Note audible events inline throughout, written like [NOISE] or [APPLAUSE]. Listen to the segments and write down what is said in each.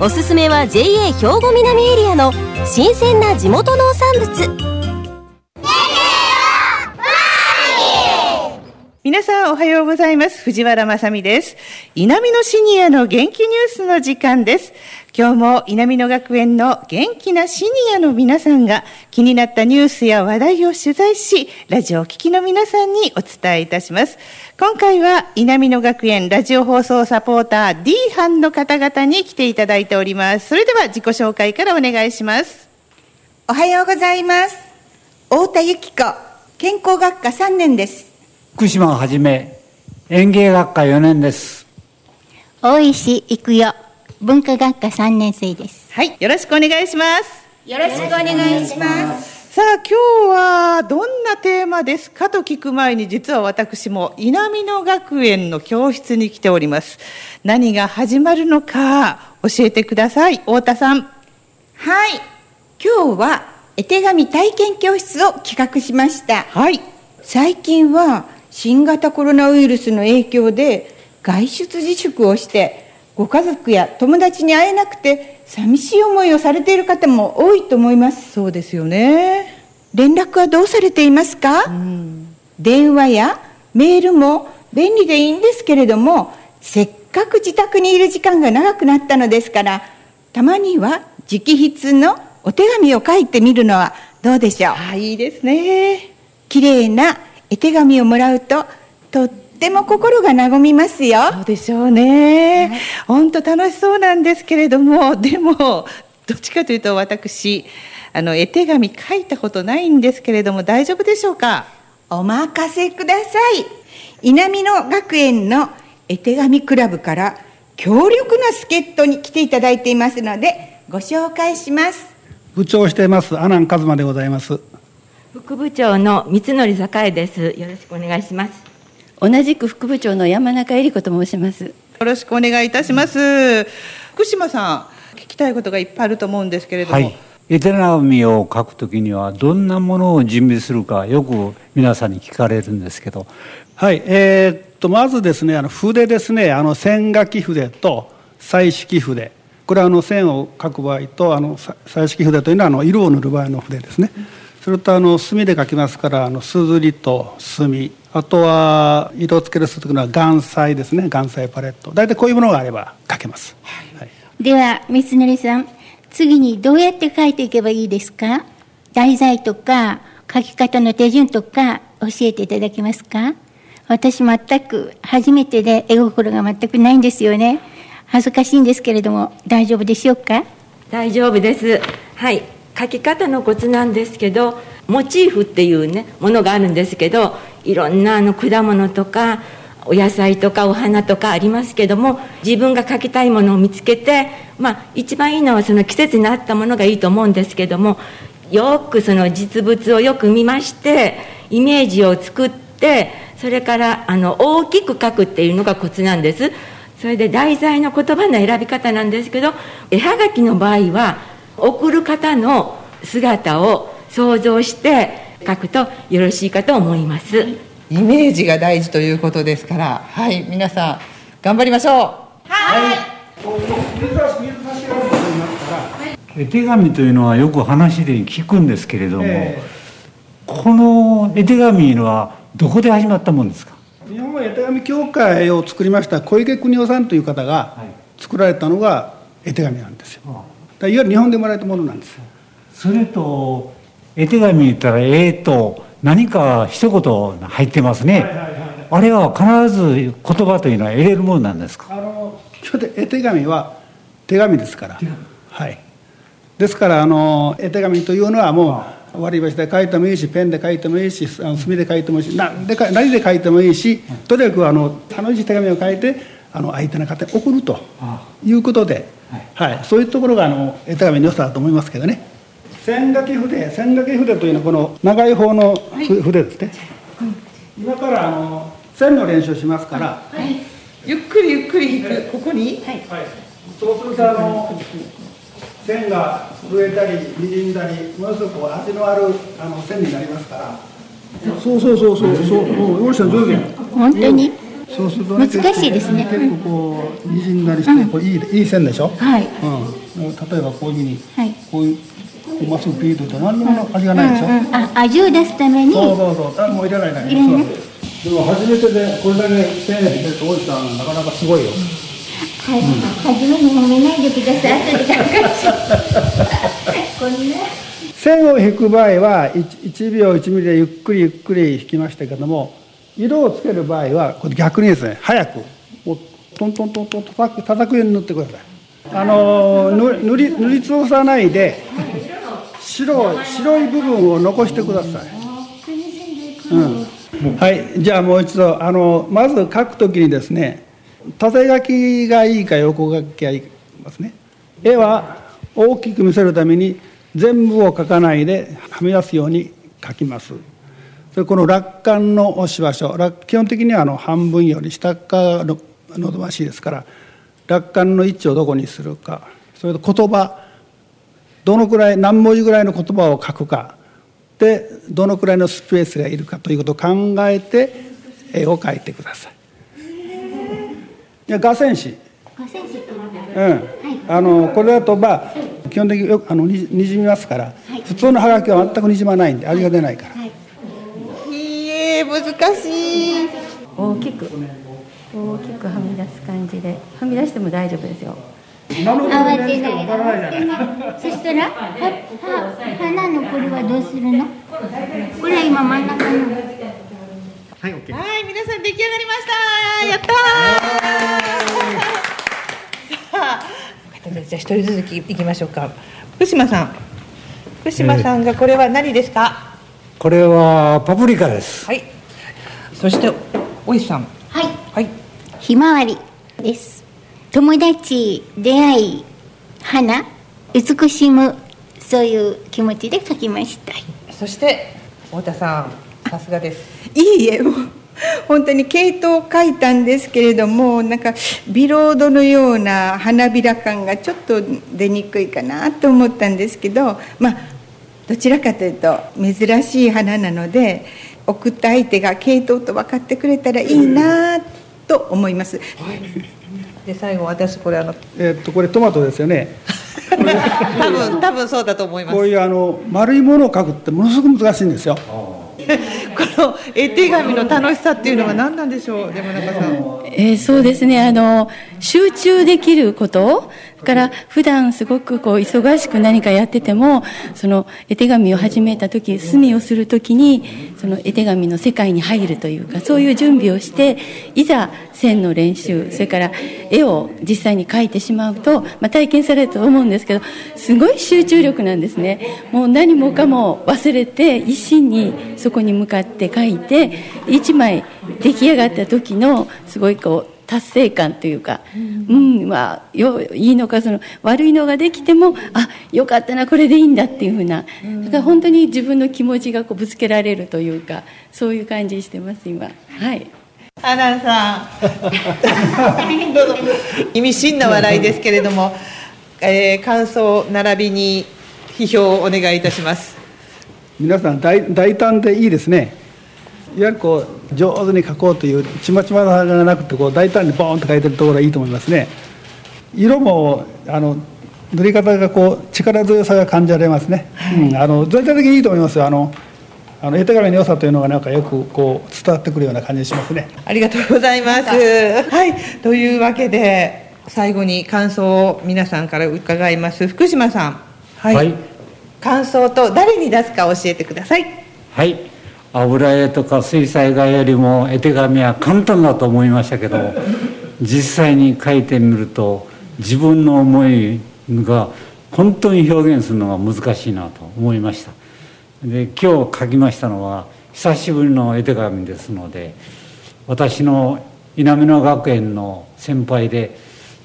おすすめは JA 兵庫南エリアの新鮮な地元農産物。皆さんおはようございます藤原まさみです稲美のシニアの元気ニュースの時間です今日も稲美野学園の元気なシニアの皆さんが気になったニュースや話題を取材し、ラジオを聴きの皆さんにお伝えいたします。今回は稲美野学園ラジオ放送サポーター D 班の方々に来ていただいております。それでは自己紹介からお願いします。おはようございます。太田由紀子、健康学科3年です。福島をはじめ、園芸学科4年です。大石育代文化学科3年生です。はい、よろしくお願いします。よろしくお願いします。さあ、今日はどんなテーマですかと聞く前に、実は私も稲美野学園の教室に来ております。何が始まるのか教えてください。太田さん。はい。今日は絵手紙体験教室を企画しました。はい。最近は新型コロナウイルスの影響で外出自粛をしてご家族や友達に会えなくて寂しい思いをされている方も多いと思います。そうですよね。連絡はどうされていますか、うん、電話やメールも便利でいいんですけれどもせっかく自宅にいる時間が長くなったのですからたまには直筆のお手紙を書いてみるのはどうでしょう？あいいですね。綺麗な絵手紙をもらうととっても心が和みますよ。そうでしょうね。本、当、楽しそうなんですけれども、でも、どっちかというと私、あの、絵手紙書いたことないんですけれども、大丈夫でしょうか？お任せください。稲美野学園の絵手紙クラブから強力な助っ人に来ていただいていますので、ご紹介します。部長をしています、阿南和馬でございます。副部長の三則栄です。よろしくお願いします。同じく副部長の山中恵里子と申します。よろしくお願いいたします。福島さん聞きたいことがいっぱいあると思うんですけれども、はい、絵手紙を書くときにはどんなものを準備するかよく皆さんに聞かれるんですけど。はい。えー、っとまずですねあの筆ですね。あの線書き筆と彩色筆。これはあの線を書く場合とあの彩色筆というのはあの色を塗る場合の筆ですねそれとあの墨で書きますからあのすずりと墨。あとは色をつけるするのは岩彩ですね。岩彩パレット。大体こういうものがあれば書けます、はい、では三成さん次にどうやって書いていけばいいですか？題材とか書き方の手順とか教えていただけますか？私全く初めてで絵心が全くないんですよね。恥ずかしいんですけれども大丈夫でしょうか？大丈夫です。はい書き方のコツなんですけどモチーフっていうねものがあるんですけどいろんなあの果物とかお野菜とかお花とかありますけども自分が描きたいものを見つけて、まあ、一番いいのはその季節に合ったものがいいと思うんですけどもよくその実物をよく見ましてイメージを作ってそれからあの大きく描くっていうのがコツなんです。それで題材の言葉の選び方なんですけど絵はがきの場合は送る方の姿を想像して書くとよろしいかと思います、イメージが大事ということですから。はい皆さん頑張りましょう。はい、絵手紙というのはよく話で聞くんですけれども、えー、この絵手紙はどこで始まったもんですか？日本は絵手紙協会を作りました小池邦夫さんという方が作られたのが絵手紙なんですよ、はい、いわゆる日本でもらえたものなんです。それと絵手紙言ったら「えー」と何か一言入ってますね、あれは必ず言葉というのは得れるものなんですか？あの絵手紙は手紙ですから。はい。ですからあの絵手紙というのはもう割り箸で書いてもいいしペンで書いてもいいし墨で書いてもいいし何で何で書いてもいいしとにかくあの楽しい手紙を書いてあの相手の方に送るということで、はい、はい、そういうところがあの絵手紙の良さだと思いますけどね。線書き筆線書き筆というのはこの長い方の筆ですね、はい、今からあの線の練習しますから、はい、ゆっくりゆっくりいく。ここに、はい、そうするとあの線が震えたり滲んだりものすごく味のあるあの線になりますから。そうそうそうそう。そう。もうよし上手本当に、そうすると、ね、難しいですね。結構こう滲んだりして、こういいいい線でしょ？はい、うん、例えばこういうふうに、はい、こういうまっすぐピーとって何にも味がないでしょ、うんうん、あ味を出すためにそうそうそう。何もいらないからね。でも初めてでこれだけ線が出てると大石さんなかなかすごいよ。はい、初めに褒めないでください後で考えこんな [LAUGHS] 線を引く場合は 1, 1秒1ミリでゆっくりゆっくり引きましたけども色をつける場合はこれ逆にですね早くもうトントントントン叩く叩くように塗ってください。あの塗り塗りつぶさないで白白い部分を残してください、うん、はい。じゃあもう一度あのまず書くときにですね縦書きがいいか横書きがいいかますね。絵は大きく見せるために全部を書かないではみ出すように書きます。この楽観の押し場所基本的にはあの半分より下側の望ましいですから楽観の位置をどこにするか。それと言葉どのくらい何文字ぐらいの言葉を書くか。でどのくらいのスペースがいるかということを考えて絵を描いてください。じゃ画線紙。うん、あのこれだとまあ基本的によあのににじみますから、普通のハガキは全くにじまないんで味が出ないから。難しい。大きく大きくはみ出す感じではみ出しても大丈夫ですよ。慌てない慌てない。そしたらはは花のこれはどうするの？これ今真ん中の。はい、OK、はい皆さん出来上がりました。やったー。さあじゃあ一人ずついきましょうか。福島さん。福島さんがこれは何ですか、これはパプリカです。はいそしておいさん。はい。はい。ひまわりです。友達出会い花美しむそういう気持ちで書きました。そして太田さんさすがです。いいえもう本当に系統を書いたんですけれどもなんかビロードのような花びら感がちょっと出にくいかなと思ったんですけどまあどちらかというと珍しい花なので送った相手が系統と分かってくれたらいいなと思います。はい。で最後私これあのえっとこれトマトですよね。[LAUGHS] 多分多分そうだと思います。こういうあの丸いものを描くってものすごく難しいんですよ。[LAUGHS] この絵手紙の楽しさっていうのは何なんでしょう山中さん、えー、そうですね。あの集中できることから普段すごくこう忙しく何かやっててもその絵手紙を始めた時墨をする時にその絵手紙の世界に入るというかそういう準備をしていざ線の練習それから絵を実際に描いてしまうと、まあ、体験されると思うんですけどすごい集中力なんですね。もう何もかも忘れて一心にそこに向かって描いて一枚出来上がった時のすごいこう達成感というか、うん、うん、まあよいいのかその悪いのができてもあよかったなこれでいいんだっていうふうな、だから本当に自分の気持ちがこうぶつけられるというかそういう感じしてます今。はい。アナンさん。どうぞ意味深な笑いですけれども、えー、感想並びに批評をお願いいたします。皆さん大大胆でいいですねいわゆるこう上手に描こうというちまちまがなくてこう大胆にボーンと描いてるところがいいと思いますね。色もあの塗り方がこう力強さが感じられますね、はい、うん、あの全体的にいいと思いますよ。あのあの絵手紙の良さというのがなんかよくこう伝わってくるような感じしますね。ありがとうございます。はい。というわけで最後に感想を皆さんから伺います。福島さん。はい、はい、感想と誰に出すか教えてください。はい油絵とか水彩画よりも絵手紙は簡単だと思いましたけど実際に書いてみると自分の思いが本当に表現するのが難しいなと思いました。で今日書きましたのは久しぶりの絵手紙ですので私の稲美野学園の先輩で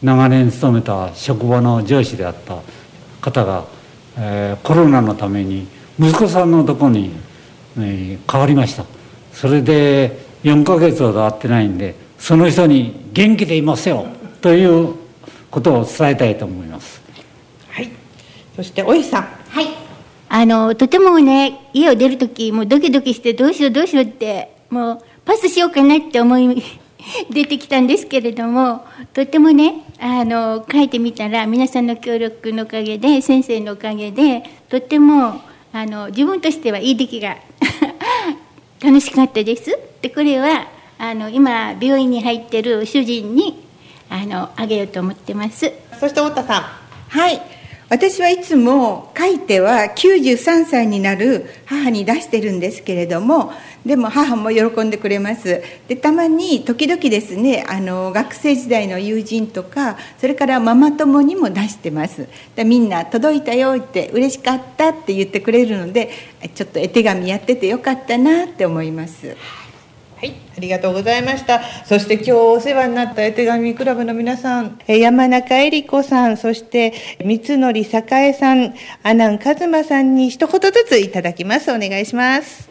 長年勤めた職場の上司であった方が、えー、コロナのために息子さんのとこに、えー、変わりました。それで4ヶ月ほど会ってないんでその人に「元気でいますよ」ということを伝えたいと思います。はい。そしておいさん。はい。あのとてもね家を出る時もうドキドキしてどうしようどうしようってもうパスしようかなって思い [LAUGHS] 出てきたんですけれどもとてもねあの書いてみたら皆さんの協力のおかげで先生のおかげでとてもあの自分としてはいい出来が [LAUGHS] 楽しかったです。でこれはあの今病院に入ってる主人にあのあげようと思ってます。そして太田さん。はい私はいつも書いては93歳になる母に出してるんですけれどもでも母も喜んでくれますでたまに時々ですねあの学生時代の友人とかそれからママ友にも出してますでみんな「届いたよ」って「嬉しかった」って言ってくれるのでちょっと絵手紙やっててよかったなって思います。はい、ありがとうございました。そして今日お世話になった絵手紙クラブの皆さん、山中恵里子さん、そして三則栄さん、阿南和馬さんに一言ずついただきます。お願いします。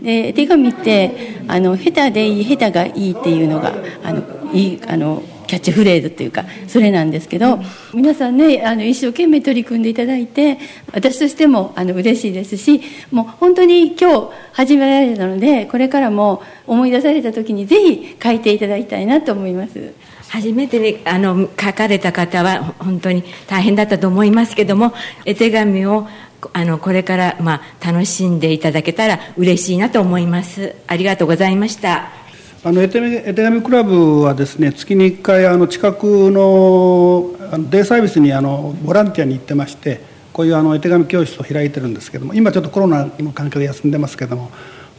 で絵手紙ってあの下手でいい下手がいいっていうのがあのいいあのキャッチフレーズっていうかそれなんですけど皆さんねあの一生懸命取り組んでいただいて私としてもあの嬉しいですしもう本当に今日始められたのでこれからも思い出された時にぜひ書いていただきたいなと思います。初めて、ね、あの書かれた方は本当に大変だったと思いますけども絵手紙をあのこれから、まあ、楽しんでいただけたら嬉しいなと思いますありがとうございましたあの絵手紙クラブはですね月に1回あの近くのあのデイサービスにあのボランティアに行ってましてこういうあの絵手紙教室を開いてるんですけども今ちょっとコロナの関係で休んでますけども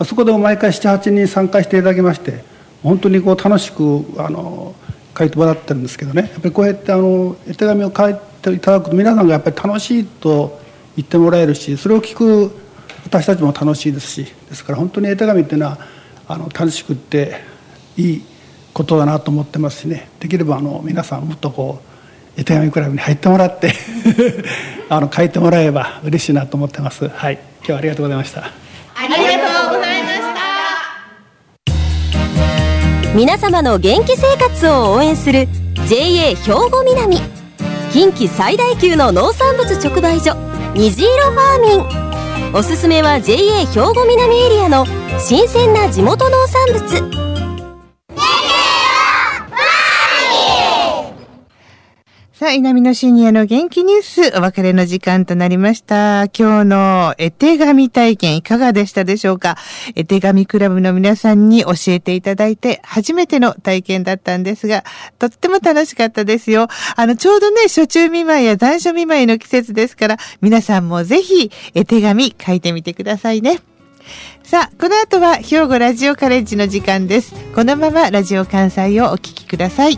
そこでも毎回78人参加していただきまして本当にこう楽しくあの書いてもらってるんですけどね。やっぱりこうやってあの絵手紙を書いていただくと皆さんがやっぱり楽しいと言ってもらえるしそれを聞く私たちも楽しいですしですから本当に絵手紙っていうのはあの楽しくっていいことだなと思ってますしね。できればあの皆さんもっとこう絵手紙クラブに入ってもらって [LAUGHS] あの書いてもらえば嬉しいなと思ってます。はい。今日はありがとうございました。ありがとうございました。皆様の元気生活を応援する JA 兵庫南。近畿最大級の農産物直売所虹色ファーミン。おすすめは JA 兵庫南エリアの新鮮な地元農産物さあ、稲美のシニアの元気ニュース、お別れの時間となりました。今日の絵手紙体験いかがでしたでしょうか？絵手紙クラブの皆さんに教えていただいて初めての体験だったんですが、とっても楽しかったですよ。あの、ちょうどね、初中見舞いや残暑見舞いの季節ですから、皆さんもぜひ絵手紙書いてみてくださいね。さあ、この後は兵庫ラジオカレッジの時間です。このままラジオ関西をお聞きください。